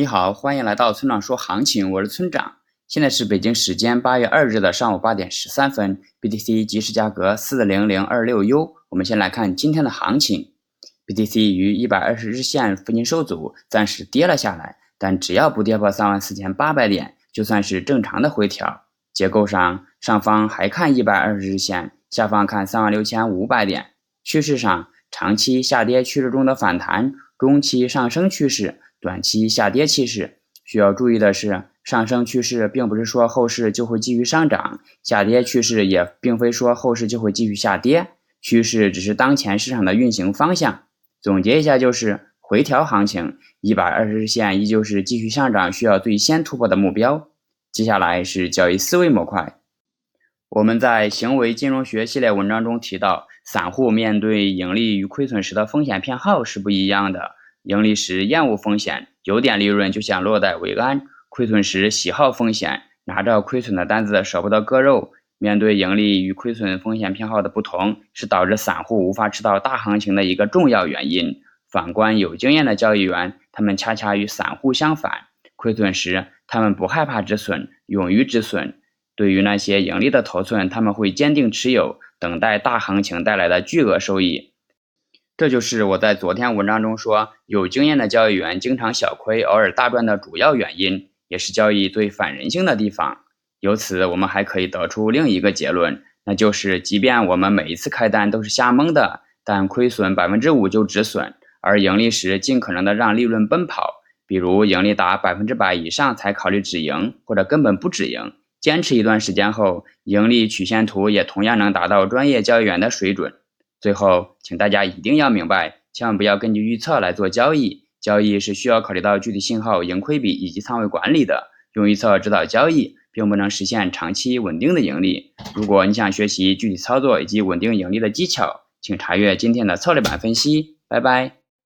你好，欢迎来到村长说行情，我是村长。现在是北京时间八月二日的上午八点十三分，BTC 即时价格四零零二六 U。我们先来看今天的行情，BTC 于一百二十日线附近受阻，暂时跌了下来，但只要不跌破三万四千八百点，就算是正常的回调。结构上，上方还看一百二十日线，下方看三万六千五百点。趋势上，长期下跌趋势中的反弹，中期上升趋势。短期下跌趋势需要注意的是，上升趋势并不是说后市就会继续上涨，下跌趋势也并非说后市就会继续下跌，趋势只是当前市场的运行方向。总结一下就是回调行情，一百二十日线依旧是继续上涨需要最先突破的目标。接下来是交易思维模块，我们在行为金融学系列文章中提到，散户面对盈利与亏损时的风险偏好是不一样的。盈利时厌恶风险，有点利润就想落袋为安；亏损时喜好风险，拿着亏损的单子舍不得割肉。面对盈利与亏损风险偏好的不同，是导致散户无法吃到大行情的一个重要原因。反观有经验的交易员，他们恰恰与散户相反，亏损时他们不害怕止损，勇于止损；对于那些盈利的头寸，他们会坚定持有，等待大行情带来的巨额收益。这就是我在昨天文章中说，有经验的交易员经常小亏，偶尔大赚的主要原因，也是交易最反人性的地方。由此，我们还可以得出另一个结论，那就是，即便我们每一次开单都是瞎蒙的，但亏损百分之五就止损，而盈利时尽可能的让利润奔跑。比如盈利达百分之百以上才考虑止盈，或者根本不止盈。坚持一段时间后，盈利曲线图也同样能达到专业交易员的水准。最后，请大家一定要明白，千万不要根据预测来做交易。交易是需要考虑到具体信号、盈亏比以及仓位管理的。用预测指导交易，并不能实现长期稳定的盈利。如果你想学习具体操作以及稳定盈利的技巧，请查阅今天的策略版分析。拜拜。